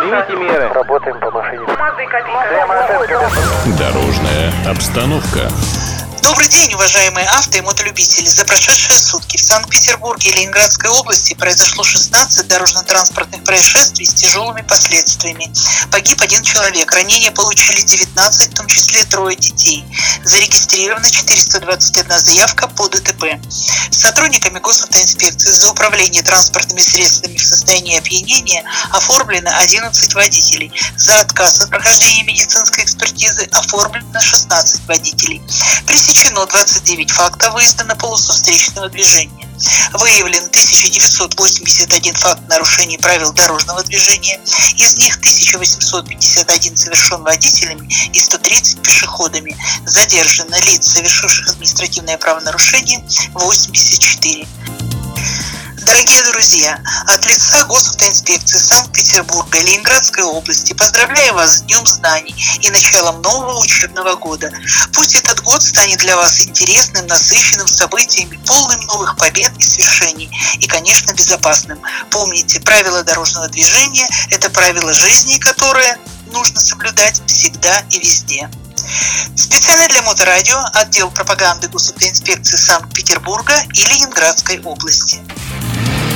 Примите меры. Работаем по машине. Мазда и Копейка. Дорожная обстановка. Добрый день, уважаемые авто и мотолюбители. За прошедшие сутки в Санкт-Петербурге и Ленинградской области произошло 16 дорожно-транспортных происшествий с тяжелыми последствиями. Погиб один человек, ранения получили 19, в том числе трое детей. Зарегистрировано 421 заявка по ДТП. Сотрудниками госавтоинспекции за управление транспортными средствами в состоянии опьянения оформлено 11 водителей. За отказ от прохождения медицинской экспертизы оформлено 16 водителей. Пресечено 29 фактов выезда на полосу встречного движения. Выявлен 1981 факт нарушений правил дорожного движения. Из них 1851 совершен водителями и 130 пешеходами. Задержано лиц, совершивших административное правонарушение, 84. Дорогие друзья, от лица Госавтоинспекции Санкт-Петербурга и Ленинградской области поздравляю вас с Днем Знаний и началом нового учебного года. Пусть этот год станет для вас интересным, насыщенным событиями, полным новых побед и свершений и, конечно, безопасным. Помните, правила дорожного движения – это правила жизни, которые нужно соблюдать всегда и везде. Специально для Моторадио отдел пропаганды Госавтоинспекции Санкт-Петербурга и Ленинградской области. Bye.